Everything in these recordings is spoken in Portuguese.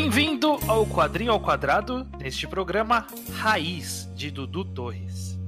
Bem-vindo ao Quadrinho ao Quadrado, neste programa Raiz de Dudu Torres.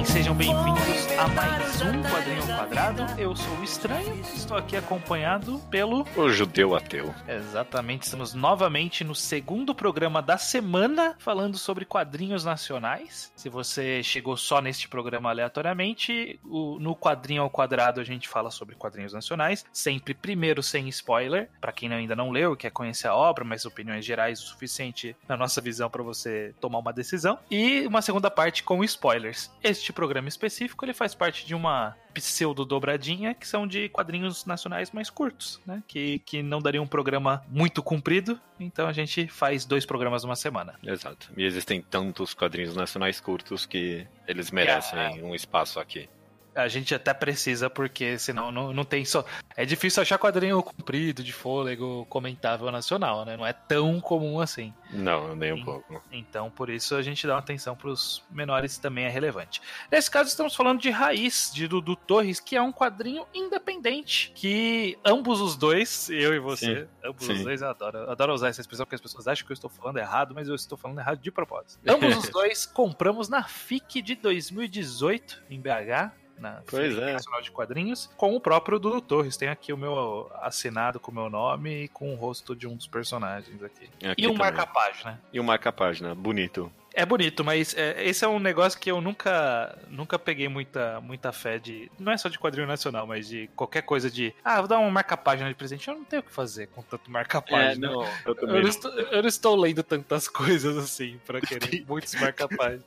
Bem, sejam bem-vindos a mais um Quadrinho ao Quadrado. Eu sou o Estranho, estou aqui acompanhado pelo. O judeu ateu. Exatamente, estamos novamente no segundo programa da semana falando sobre quadrinhos nacionais. Se você chegou só neste programa aleatoriamente, no Quadrinho ao Quadrado a gente fala sobre quadrinhos nacionais, sempre primeiro sem spoiler, para quem ainda não leu e quer conhecer a obra, mas opiniões gerais o suficiente na nossa visão para você tomar uma decisão. E uma segunda parte com spoilers. Este programa específico ele faz parte de uma pseudo dobradinha que são de quadrinhos nacionais mais curtos, né? Que, que não daria um programa muito comprido, então a gente faz dois programas numa semana. Exato. E existem tantos quadrinhos nacionais curtos que eles merecem Ah. um espaço aqui. A gente até precisa, porque senão não, não tem só. É difícil achar quadrinho comprido, de fôlego, comentável nacional, né? Não é tão comum assim. Não, nem um Sim. pouco. Então, por isso a gente dá uma atenção para os menores também é relevante. Nesse caso, estamos falando de Raiz, de Dudu Torres, que é um quadrinho independente. Que ambos os dois, eu e você, ambos os sim. dois, eu adoro, eu adoro usar essa expressão porque as pessoas acham que eu estou falando errado, mas eu estou falando errado de propósito. Ambos os dois compramos na FIC de 2018, em BH. Na Pois é. Nacional de Quadrinhos, com o próprio Dudu Torres. Tem aqui o meu assinado com o meu nome e com o rosto de um dos personagens aqui. Aqui E um marca-página. E um marca-página, bonito. É bonito, mas é, esse é um negócio que eu nunca nunca peguei muita, muita fé de. Não é só de quadrinho nacional, mas de qualquer coisa de. Ah, vou dar uma marca-página de presente. Eu não tenho o que fazer com tanto marca-página. É, não, eu eu, não estou, eu não estou lendo tantas coisas assim pra querer muitos marca-páginas.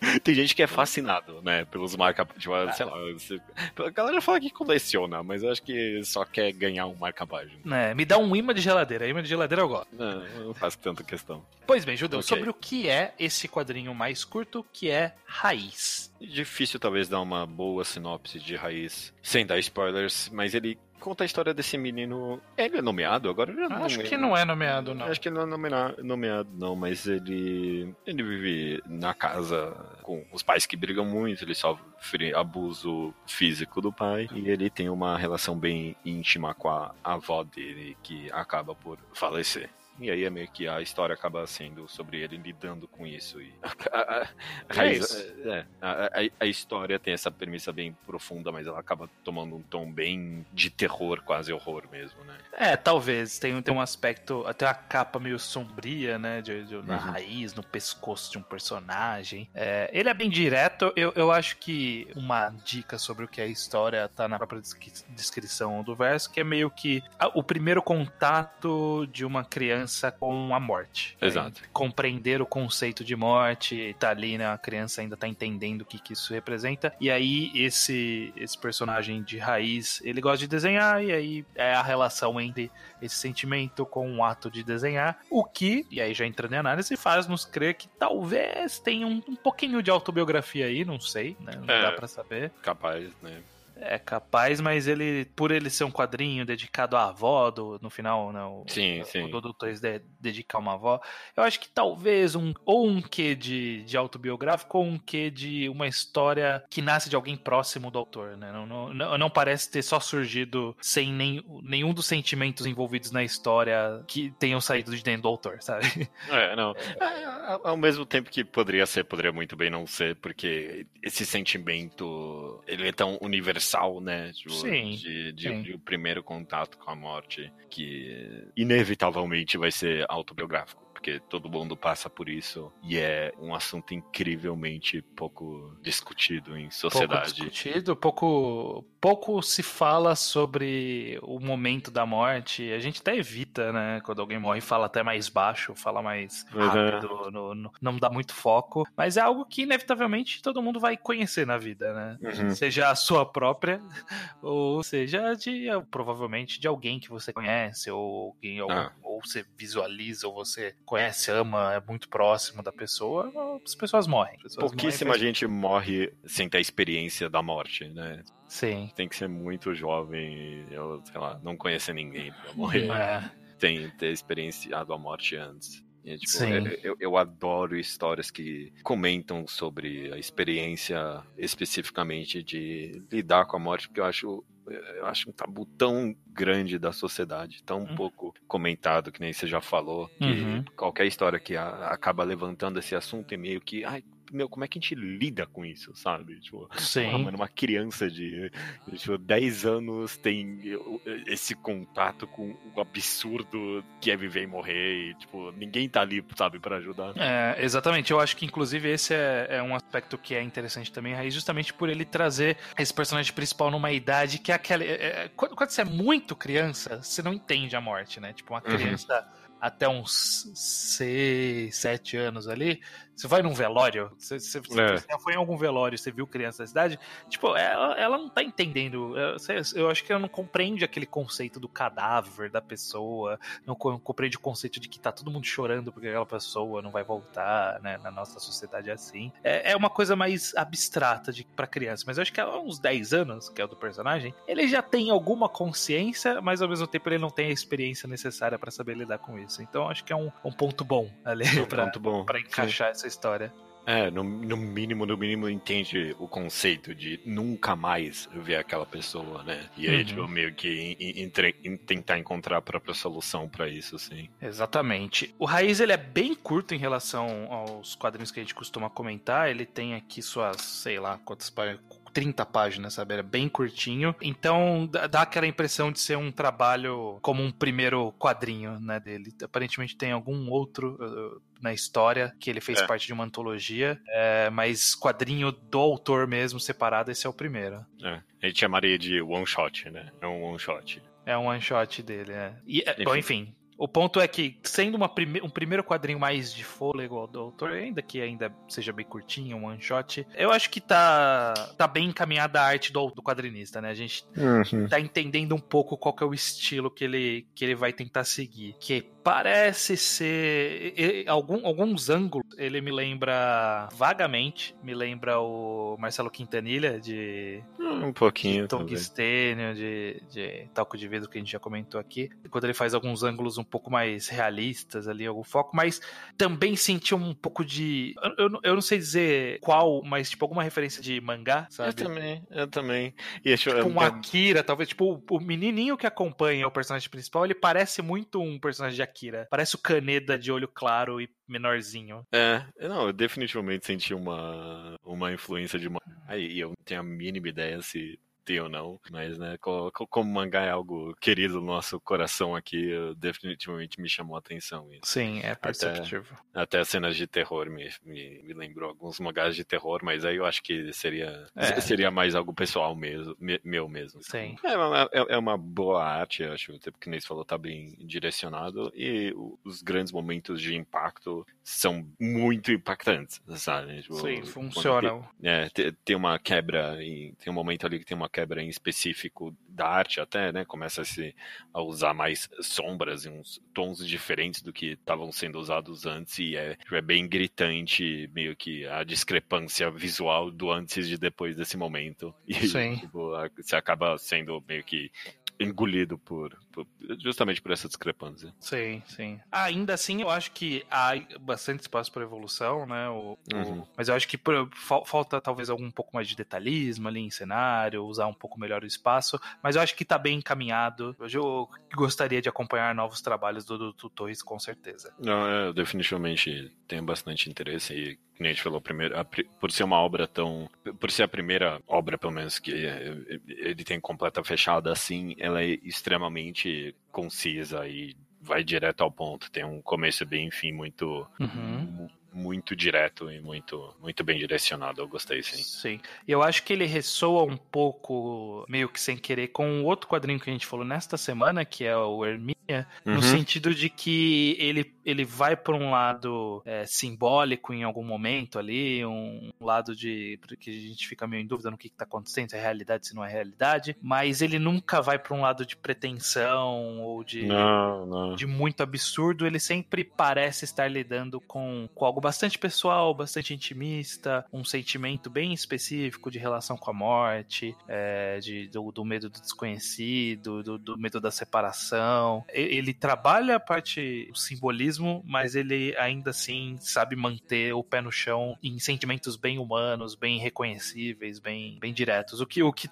Tem gente que é fascinado, né, pelos marca tipo, sei lá, a galera fala que coleciona, mas eu acho que só quer ganhar um marca-página. É, me dá um imã de geladeira. Imã de geladeira eu gosto. Não, não faço tanta questão. Pois bem, Judeu, Ok. sobre o que é esse quadrinho mais curto, que é Raiz. Difícil talvez dar uma boa sinopse de raiz sem dar spoilers, mas ele conta a história desse menino. Ele é nomeado agora? Eu não Acho lembro. que não é nomeado, não. Acho que ele não é nomeado, não, mas ele. Ele vive na casa com os pais que brigam muito, ele sofre abuso físico do pai, e ele tem uma relação bem íntima com a avó dele, que acaba por falecer. E aí é meio que a história acaba sendo sobre ele lidando com isso. E a, a- a- É isso. é, a, a- a história tem essa premissa bem profunda, mas ela acaba tomando um tom bem de terror, quase horror mesmo, né? É, talvez. Tem, tem um aspecto. Até uma capa meio sombria, né? De, de- na Uhum. raiz, no pescoço de um personagem. É, ele é bem direto. Eu, eu acho que uma dica sobre o que é a história tá na própria descri- descrição do verso, que é meio que a- o primeiro contato de uma criança com a morte. Exato. É, compreender o conceito de morte, tá ali, né? A criança ainda tá entendendo o que, que isso representa. E aí, esse, esse personagem de raiz, ele gosta de desenhar, e aí é a relação entre esse sentimento com o ato de desenhar, o que, e aí já entrando em análise, faz nos crer que talvez tenha um, um pouquinho de autobiografia aí, não sei, né? Não É. dá pra saber. Capaz, né? É capaz, mas ele, por ele ser um quadrinho dedicado à avó, do, no final, né? O, Sim, o, sim. O Torres de, dedicar uma avó. Eu acho que talvez um, ou um quê de, de autobiográfico, ou um quê de uma história que nasce de alguém próximo do autor, né? Não, não, não, não parece ter só surgido sem nem, nenhum dos sentimentos envolvidos na história que tenham saído de dentro do autor, sabe? É, não. É, ao- ao mesmo tempo que poderia ser, poderia muito bem não ser, porque esse sentimento, ele é tão universal, né? Tipo, Sim, de, de, sim. de o primeiro contato com a morte, que inevitavelmente vai ser autobiográfico. Porque todo mundo passa por isso e é um assunto incrivelmente pouco discutido em Pouco sociedade. discutido, pouco, pouco se fala sobre o momento da morte. A gente até evita, né? Quando alguém morre, fala até mais baixo, fala mais Uhum. rápido, no- no- não dá muito foco. Mas é algo que, inevitavelmente, todo mundo vai conhecer na vida, né? Uhum. Seja a sua própria, ou seja de provavelmente de alguém que você conhece, ou alguém, ou, Ah. ou você visualiza, ou você conhece, ama, é muito próximo da pessoa, as pessoas morrem. As pessoas Pouquíssima morrem, gente morre sem ter a experiência da morte, né? Sim. Tem que ser muito jovem e, eu, sei lá, não conhecer ninguém pra morrer. É. Tem ter experienciado a morte antes. E, tipo, eu, eu adoro histórias que comentam sobre a experiência especificamente de lidar com a morte, porque eu acho eu acho um tabu tão grande da sociedade, tão uhum. pouco comentado, que nem você já falou, que uhum. qualquer história que a, acaba levantando esse assunto é meio que, ai, meu, como é que a gente lida com isso, sabe? Tipo, Sim. Ah, mano, uma criança de tipo, 10 anos tem esse contato com o absurdo que é viver e morrer e, tipo, ninguém tá ali, sabe, para ajudar. É, exatamente. Eu acho que, inclusive, esse é, é, um aspecto que é interessante também, Raiz, justamente por ele trazer esse personagem principal numa idade que é aquela... É, é quando, quando, você é muito criança, você não entende a morte, né? Tipo, uma uhum. criança... Uhum até uns 6, 7 anos ali, você vai num velório, você, você, é. você, foi em algum velório, você viu criança da cidade, tipo, ela, ela não tá entendendo. Eu, eu, acho que ela não compreende aquele conceito do cadáver da pessoa, não compreende o conceito de que tá todo mundo chorando porque aquela pessoa não vai voltar, né? Na nossa sociedade é assim. É, é uma coisa mais abstrata de, pra criança, mas eu acho que há uns 10 anos, que é o do personagem, ele já tem alguma consciência, mas ao mesmo tempo ele não tem a experiência necessária para saber lidar com isso. Então acho que é um, um ponto bom ali é um pra encaixar Sim. essa história. É, no, no, mínimo, no mínimo entende o conceito de nunca mais ver aquela pessoa, né? E aí, uhum. tipo, meio que tentar encontrar a própria solução para isso, assim. Exatamente. O Raiz, ele é bem curto em relação aos quadrinhos que a gente costuma comentar. Ele tem aqui suas, sei lá, quantas páginas 30 páginas, sabe? Era bem curtinho. Então dá aquela impressão de ser um trabalho como um primeiro quadrinho, né, dele. Aparentemente tem algum outro uh, na história que ele fez é. parte de uma antologia, é, mas quadrinho do autor mesmo separado, esse é o primeiro. É. A gente chamaria de one shot, né? É um one shot. É um one shot dele, é. E, é, enfim. Bom, enfim, o ponto é que, sendo uma prime um primeiro quadrinho mais de fôlego do autor, ainda que ainda seja bem curtinho, um one shot, eu acho que tá, tá bem encaminhada a arte do, do quadrinista, né? A gente uhum. tá entendendo um pouco qual é o estilo que ele, que ele vai tentar seguir. Que parece ser. Algum, alguns ângulos ele me lembra vagamente, me lembra o Marcelo Quintanilha de. Um pouquinho. De tungstênio, de, de talco de vidro que a gente já comentou aqui. Quando ele faz alguns ângulos um pouco mais realistas ali, algum foco, mas também senti um pouco de. Eu, eu, eu não sei dizer qual, mas tipo alguma referência de mangá, sabe? Eu também, eu também. E tipo, um Akira, talvez. Tipo, o, o menininho que acompanha o personagem principal, ele parece muito um personagem de Akira. Parece o Kaneda de olho claro e menorzinho. É, não, eu definitivamente senti uma, uma influência de. Aí eu não tenho a mínima ideia se ter ou não, mas né, como mangá é algo querido no nosso coração aqui, definitivamente me chamou a atenção isso. Sim, é perceptível. Até, até cenas de terror me, me, me, lembrou alguns mangás de terror, mas aí eu acho que seria, é. seria mais algo pessoal mesmo, meu mesmo. Sim. É, uma, é, é uma boa arte, acho, até porque nem falou, tá bem direcionado, e os grandes momentos de impacto são muito impactantes, sabe? Tipo, Sim, funcionam. Tem, é, tem uma quebra, e tem um momento ali que tem uma quebra em específico da arte até, né? Começa a, se, a usar mais sombras e uns tons diferentes do que estavam sendo usados antes e é, é bem gritante meio que a discrepância visual do antes e depois desse momento. E Sim. Tipo, você acaba sendo meio que engolido por, justamente por essa discrepância. Sim, sim. Ainda assim, eu acho que há bastante espaço para evolução, né? O, uhum. o, mas eu acho que por, falta talvez algum pouco mais de detalhismo ali em cenário, usar um pouco melhor o espaço, mas eu acho que tá bem encaminhado. Hoje eu gostaria de acompanhar novos trabalhos do, do, do Torres, com certeza. Não, eu definitivamente tenho bastante interesse e como a gente falou primeiro, por ser uma obra tão. Por ser a primeira obra, pelo menos, que ele tem completa fechada assim, ela é extremamente concisa e vai direto ao ponto. Tem um começo bem fim muito. Uhum muito direto e muito, muito bem direcionado. Eu gostei, sim. Sim. E eu acho que ele ressoa um pouco, meio que sem querer, com o outro quadrinho que a gente falou nesta semana, que é o Hermínia, uhum. no sentido de que ele, ele vai por um lado é, simbólico em algum momento ali, um lado de que a gente fica meio em dúvida no que está acontecendo, se é realidade, se não é realidade, mas ele nunca vai para um lado de pretensão ou de, não, não. de muito absurdo, ele sempre parece estar lidando com, com algo bastante pessoal, bastante intimista, um sentimento bem específico de relação com a morte, é, de, do, do, medo do desconhecido, do, do, medo da separação. Ele trabalha a parte do simbolismo, mas ele ainda assim sabe manter o pé no chão em sentimentos bem humanos, bem reconhecíveis, bem, bem diretos. O que, o que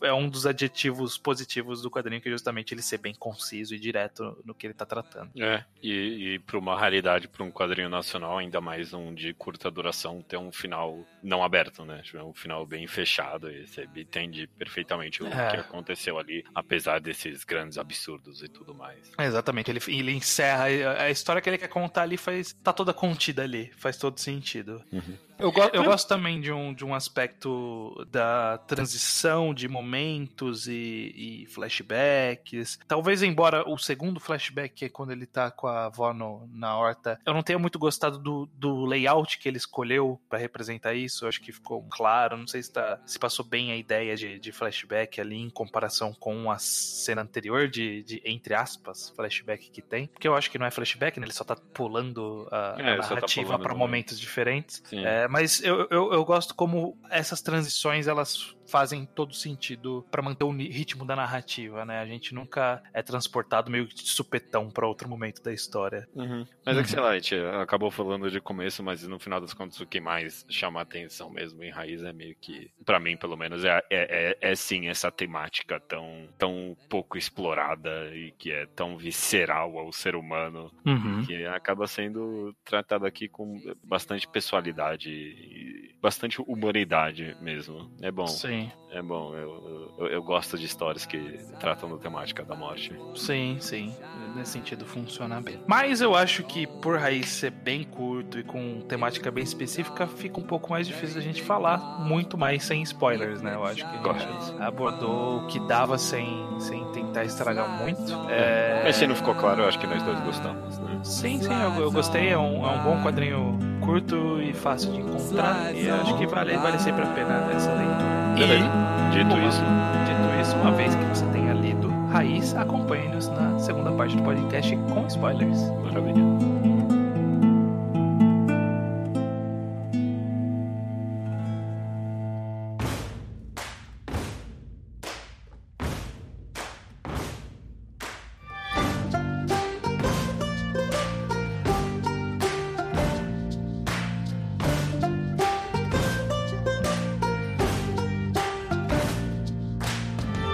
é um dos adjetivos positivos do quadrinho, que é justamente ele ser bem conciso e direto no que ele tá tratando. É, e, e para uma raridade, para um quadrinho nacional, ainda mais um de curta duração, ter um final não aberto, né? Tipo, é um final bem fechado e você entende perfeitamente o é. que aconteceu ali, apesar desses grandes absurdos e tudo mais. É, exatamente, ele, ele encerra a história que ele quer contar ali faz tá toda contida ali, faz todo sentido. Uhum. Eu, go eu gosto também de um, de um aspecto da transição de momentos e, e, flashbacks. Talvez, embora o segundo flashback, que é quando ele tá com a avó no, na horta, eu não tenha muito gostado do, do layout que ele escolheu para representar isso. Eu acho que ficou claro. Não sei se, tá, se passou bem a ideia de, de flashback ali em comparação com a cena anterior de, de, entre aspas, flashback que tem. Porque eu acho que não é flashback, né? Ele só tá pulando a, é, a tá narrativa tá para momentos diferentes. É, mas eu, eu, eu gosto como essas transições elas fazem todo sentido para manter o ritmo da narrativa, né? A gente nunca é transportado meio de supetão para outro momento da história. Uhum. Mas é que, sei lá, a gente acabou falando de começo, mas no final das contas o que mais chama atenção mesmo em Raiz é meio que, para mim pelo menos, é, é, é, é, sim essa temática tão, tão pouco explorada e que é tão visceral ao ser humano, uhum. que acaba sendo tratado aqui com bastante pessoalidade e bastante humanidade mesmo. É bom. Sim. É bom, eu, eu, eu, gosto de histórias que tratam da temática da morte. Sim, sim. Nesse sentido funciona bem. Mas eu acho que por raiz ser bem curto e com temática bem específica, fica um pouco mais difícil a gente falar muito mais sem spoilers, né? Eu acho que a gente abordou o que dava sem, sem tentar estragar muito. É... Mas se não ficou claro, eu acho que nós dois gostamos, né? Sim, sim, eu, eu gostei. É um, é um bom quadrinho curto e fácil de encontrar. E acho que vale, vale sempre a pena essa leitura. Beleza. E, dito isso. Dito isso, uma vez que você tenha lido Raiz, acompanhe-nos na segunda parte do podcast com spoilers. Maravilha.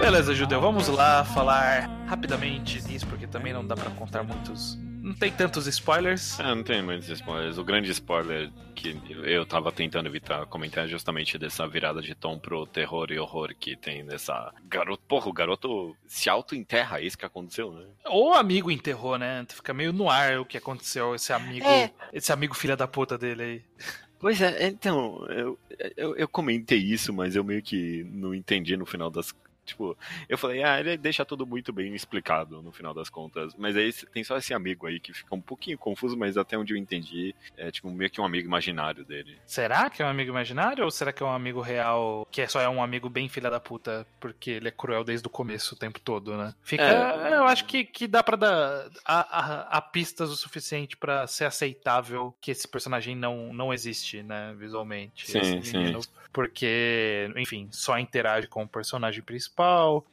Beleza, Judeu, vamos lá falar rapidamente disso, porque também não dá para contar muitos. Não tem tantos spoilers. É, não tem muitos spoilers. O grande spoiler que eu tava tentando evitar comentar é justamente dessa virada de tom pro terror e horror que tem nessa. Garoto. Porra, o garoto se auto-enterra, é isso que aconteceu, né? Ou o amigo enterrou, né? Fica meio no ar o que aconteceu, esse amigo. É. Esse amigo filha da puta dele aí. Pois é, então, eu, eu, eu, comentei isso, mas eu meio que não entendi no final das, Tipo, eu falei, ah, ele deixa tudo muito bem explicado no final das contas. Mas aí tem só esse amigo aí que fica um pouquinho confuso, mas até onde eu entendi, é tipo meio que um amigo imaginário dele. Será que é um amigo imaginário ou será que é um amigo real que é só é um amigo bem filha da puta porque ele é cruel desde o começo o tempo todo, né? Fica. É... Eu acho que, que dá pra dar a, a, a pistas o suficiente para ser aceitável que esse personagem não, não existe, né, visualmente. Sim, sim. Porque, enfim, só interage com o personagem principal.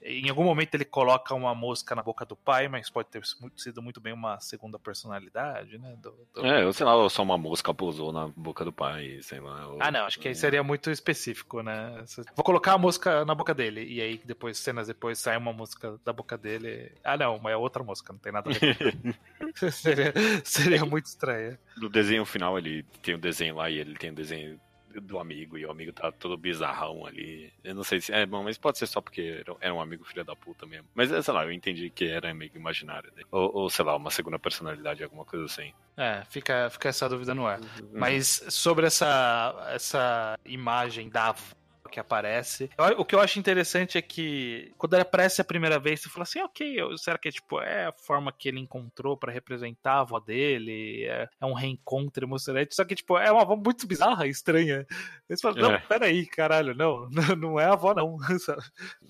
Em algum momento ele coloca uma mosca na boca do pai, mas pode ter sido muito bem uma segunda personalidade, né? Do, do... É, eu sei lá, só uma mosca pousou na boca do pai, sei lá. Ou... Ah, não, acho que aí seria muito específico, né? Vou colocar a mosca na boca dele, e aí depois, cenas depois, sai uma mosca da boca dele. Ah, não, mas é outra mosca, não tem nada a ver. seria, seria muito estranho. No desenho final, ele tem o um desenho lá e ele tem o um desenho do amigo e o amigo tá todo bizarrão ali. Eu não sei se. É bom, mas pode ser só porque era um amigo filho da puta mesmo. Mas sei lá, eu entendi que era amigo imaginário dele. Ou, ou sei lá, uma segunda personalidade, alguma coisa assim. É, fica, fica essa dúvida no ar. Uhum. Mas sobre essa, essa imagem da que aparece. O que eu acho interessante é que quando ele aparece a primeira vez, você fala assim, ok, será que é tipo, é a forma que ele encontrou para representar a avó dele? É, é, um reencontro emocionante, só que tipo, é uma avó muito bizarra, estranha. Você fala, não, é. peraí, caralho, não, não é a avó não.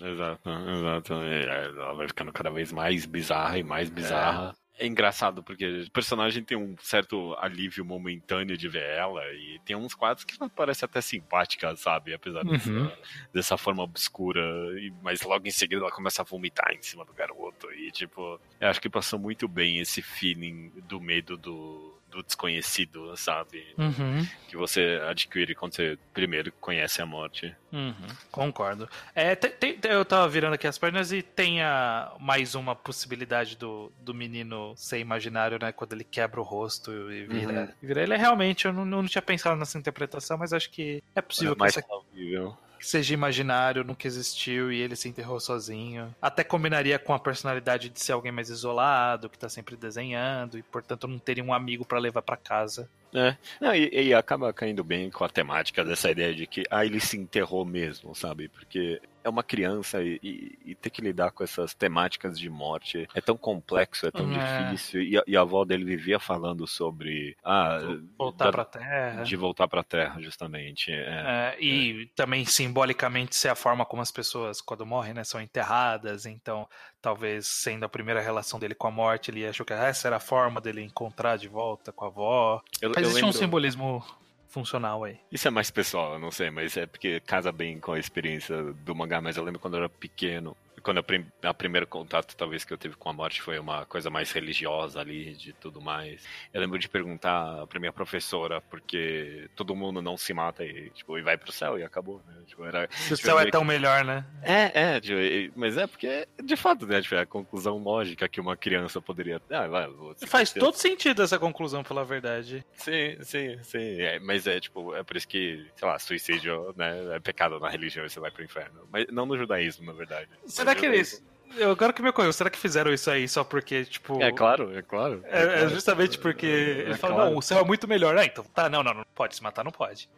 exato, exato. É, ela vai ficando cada vez mais bizarra e mais bizarra. É. é engraçado, porque o personagem tem um certo alívio momentâneo de ver ela, e tem uns quadros que ela parece até simpática, sabe? Apesar Uhum. dessa, dessa forma obscura, e- mas logo em seguida ela começa a vomitar em cima do garoto, e tipo, eu acho que passou muito bem esse feeling do medo do, do desconhecido, sabe? Uhum. Que você adquire quando você primeiro conhece a morte. Uhum, concordo. É, tem- tem- eu tava virando aqui as páginas e tem a, mais uma possibilidade do, do menino ser imaginário, né? Quando ele quebra o rosto e vira. Uhum. vira ele é realmente, eu não, não tinha pensado nessa interpretação, mas acho que é possível É que mais essa plausível. Que seja imaginário, nunca existiu e ele se enterrou sozinho. Até combinaria com a personalidade de ser alguém mais isolado, que tá sempre desenhando e, portanto, não teria um amigo pra levar pra casa. É. Não, e, e acaba caindo bem com a temática dessa ideia de que ah, ele se enterrou mesmo, sabe? Porque é uma criança e, e- e ter que lidar com essas temáticas de morte é tão complexo, é tão É. difícil. E a, e a avó dele vivia falando sobre ah, Voltar da- pra terra. de voltar pra Terra, justamente. É. É, e também simbolicamente ser a forma como as pessoas, quando morrem, né, são enterradas. Então, talvez sendo a primeira relação dele com a morte, ele achou que essa era a forma dele encontrar de volta com a avó. Eu, Mas existe um lembro- simbolismo funcional aí. Isso é mais pessoal, eu não sei, mas é porque casa bem com a experiência do mangá. Mas eu lembro quando eu era pequeno, quando a, prim a primeiro contato, talvez, que eu tive com a morte foi uma coisa mais religiosa ali, de tudo mais. Eu lembro de perguntar pra minha professora, porque todo mundo não se mata e, tipo, e vai pro céu e acabou, né? Tipo, era, Se o tipo, céu meio é tão melhor, né? É, é, tipo, e- mas é porque, de fato, né? Tipo, é a conclusão lógica que uma criança poderia. Ah, vai, Faz todo sentido essa conclusão, pela verdade. Sim, sim, sim. É, mas é tipo, é por isso que, sei lá, suicídio né, é pecado na religião e você vai pro inferno. Mas não no judaísmo, na verdade. Será que eles. Eu agora que me ocorreu, será que fizeram isso aí só porque, tipo. É claro, é claro. É, é claro. justamente porque É falam, claro. não, o céu é muito melhor. Ah, então tá, não, não, não pode se matar, não pode.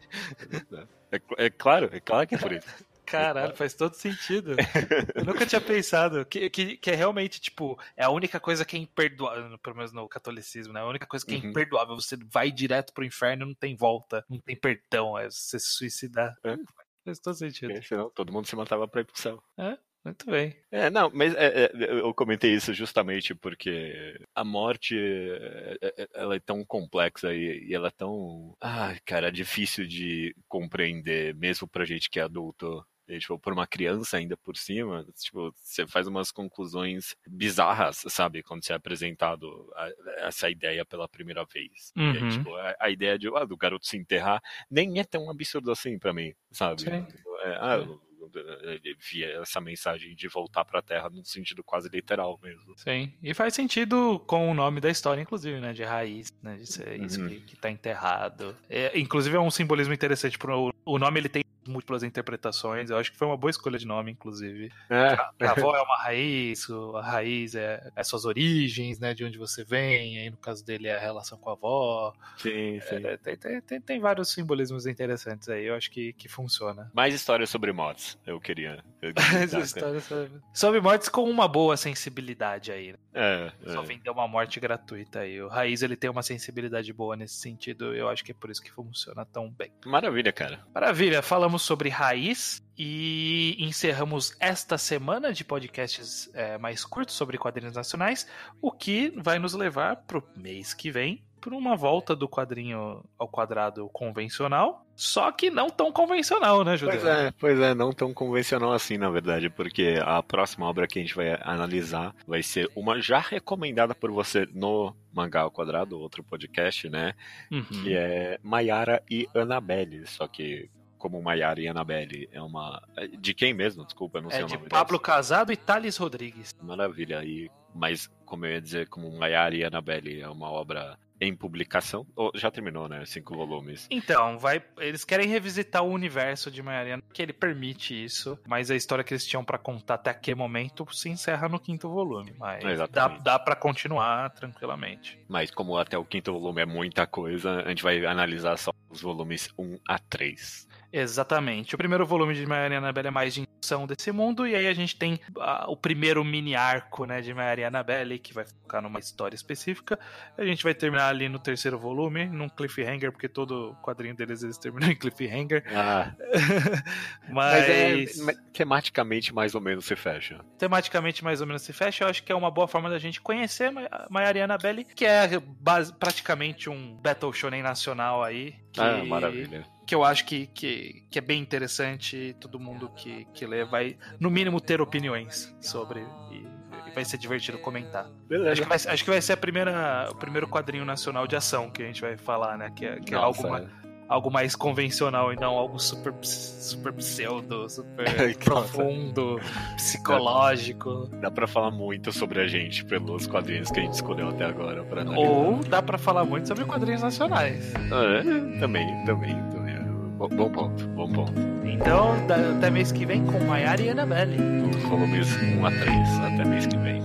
É, é claro, é claro que é por isso. Caralho, faz todo sentido. Eu nunca tinha pensado que, que, que é realmente, tipo, é a única coisa que é imperdoável, pelo menos no catolicismo, né? A única coisa que é Uhum. imperdoável. Você vai direto pro inferno e não tem volta, não tem perdão, é você se suicidar. É. Faz todo sentido. Porque Senão todo mundo se matava pra ir pro céu. Muito bem. É, não, mas é, é, eu comentei isso justamente porque a morte é, é, ela é tão complexa e, e ela é tão. Ai, cara, é difícil de compreender, mesmo pra gente que é adulto. E, tipo, por uma criança ainda por cima, tipo, você faz umas conclusões bizarras, sabe? Quando você é apresentado a- essa ideia pela primeira vez. Aí, Uhum. tipo, a, a ideia de, ah, do garoto se enterrar nem é tão absurdo assim pra mim, sabe? Sim. É, ah, ele via essa mensagem de voltar pra Terra num sentido quase literal mesmo. Sim. E faz sentido com o nome da história, inclusive, né? De raiz, né? De ser isso Uhum. que, que tá enterrado. É, inclusive é um simbolismo interessante. Pro, o nome ele tem múltiplas interpretações. Eu acho que foi uma boa escolha de nome, inclusive. É, A avó é uma raiz, a raiz é, é suas origens, né? De onde você vem. Aí no caso dele é a relação com a avó. sim, sim. É, tem, tem, tem, tem vários simbolismos interessantes aí. Eu acho que, que funciona. Mais histórias sobre mods, eu queria. eu queria Essa dar, história sobre- sobre mortes com uma boa sensibilidade aí. né? É, Só é. vender uma morte gratuita aí. O Raiz ele tem uma sensibilidade boa nesse sentido. Eu acho que é por isso que funciona tão bem. Maravilha, cara. Maravilha, falamos sobre Raiz e encerramos esta semana de podcasts é, mais curtos sobre quadrinhos nacionais, o que vai nos levar pro mês que vem para uma volta do quadrinho ao quadrado convencional, só que não tão convencional, né, Judeu? Pois é, pois é, não tão convencional assim, na verdade, porque a próxima obra que a gente vai analisar vai ser uma já recomendada por você no Mangá ao Quadrado, outro podcast, né? Uhum. Que é Maiara e Annabelle, só que como Maiara e Annabelle é uma... De quem mesmo? Desculpa, eu não sei É o de nome Pablo delas. Casado e Thales Rodrigues. Maravilha, e, mas como eu ia dizer, como Maiara e Annabelle é uma obra em publicação, ou, já terminou, né? Cinco volumes. Então, vai, eles querem revisitar o universo de Mariana, que ele permite isso, mas a história que eles tinham pra contar até aquele momento se encerra no quinto volume, mas dá, dá para continuar tranquilamente. Mas como até o quinto volume é muita coisa, a gente vai analisar só os volumes 1 a 3. Exatamente. O primeiro volume de Mariana Bela é mais de introdução desse mundo, e aí a gente tem uh, o primeiro mini arco, né, de Mary Annabelle, que vai focar numa história específica. A gente vai terminar ali no terceiro volume, num cliffhanger, porque todo quadrinho deles eles terminam em cliffhanger. Ah. mas, mas é, tematicamente mais ou menos se fecha. Tematicamente mais ou menos se fecha. Eu acho que é uma boa forma da gente conhecer Mayari Annabelle, que é base, praticamente um Battle Shonen nacional aí. Que... Ah, maravilha que eu acho que, que, que é bem interessante. Todo mundo que, que lê vai, no mínimo, ter opiniões sobre. E, e vai ser divertido comentar. Beleza. Acho que vai, acho que vai ser a primeira, o primeiro quadrinho nacional de ação que a gente vai falar, né? Que é, que é algo, mais, algo mais convencional e não algo super, super pseudo, super profundo, psicológico. Dá pra falar muito sobre a gente pelos quadrinhos que a gente escolheu até agora. Pra Ou dá pra falar muito sobre quadrinhos nacionais. É, também, também, também. Bom ponto, bom ponto. Então, até mês que vem com Maiara e Annabelle. Volumes 1 a 3, até mês que vem.